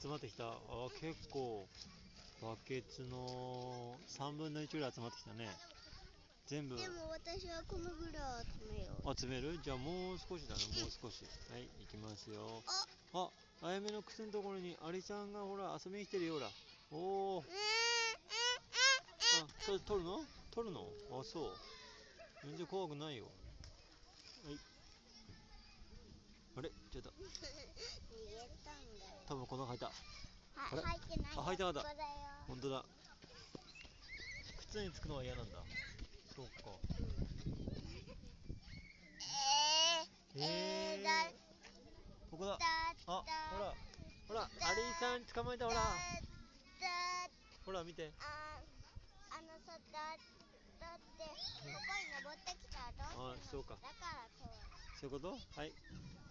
集まってきた。あ、結構、バケツの3分の1ぐらい集まってきたね。全部でも私はこのぐらい集めよう。集める？じゃあもう少しだね、もう少し。はい、行きますよ。あ、あやめの靴のところにアリちゃんがほら遊びに来てるよ、ほら。おー。あ、それ取るの？取るの？あ、そう。全然怖くないよ。はい。あれちょっと、逃げたんだよ。多分この中入った。はあれ？入ってないよ。あ入ってなかった。本当だ。靴につくのは嫌なんだ。そうか。えー、へええー、だ、ここだ。だ、あ、ほら。ほら、アリさん捕まえた、ほら。だ、ほら、見て。あ、あのさ、だ、だって、ここに登ってきたらどうするのあそうかだからそう。そういうこと？はい。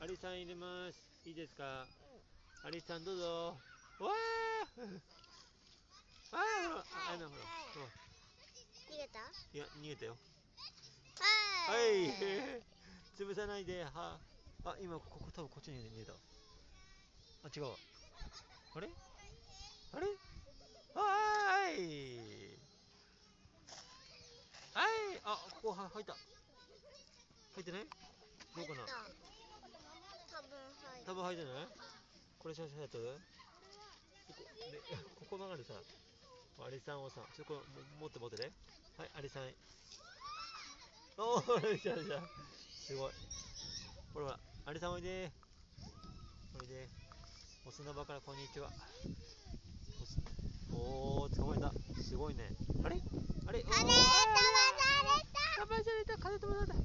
アリさん入れます。いいですか？アリさんどうぞ。わーあーほら、ああのほら。逃げた？いや、逃げたよ。は。はいい。潰さないで。は。あ、今、ここ、多分こっちに逃げた。あ、違うわ。あれ？あれ？はーい。はい。あ、ここは入った。入ってない？どうかな？多分入ってない？これ写真やったでここ曲がるさアリさんをさちょっとこ持って持ってね。はいアリさん。おーいしゃいしゃすごい。ほらほらアリさんおいで。おいで。お砂場からこんにちは。おすおー捕まえた。すごいね。あれ？あれ？おー。あれ？飛ばされた。風飛ばされた。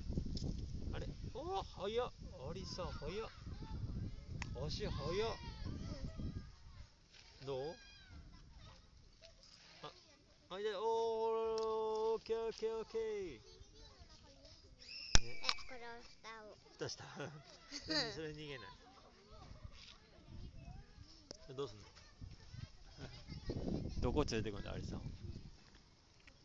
あれ？おー早っ。アリさん早っ。足早っどう？あ、あ、いで、おー、オッケーオッケーオッケー。ね、え、これを下を。蓋した。全然それ逃げない。どうすんの？どこ連れてくんだ、アリさんを？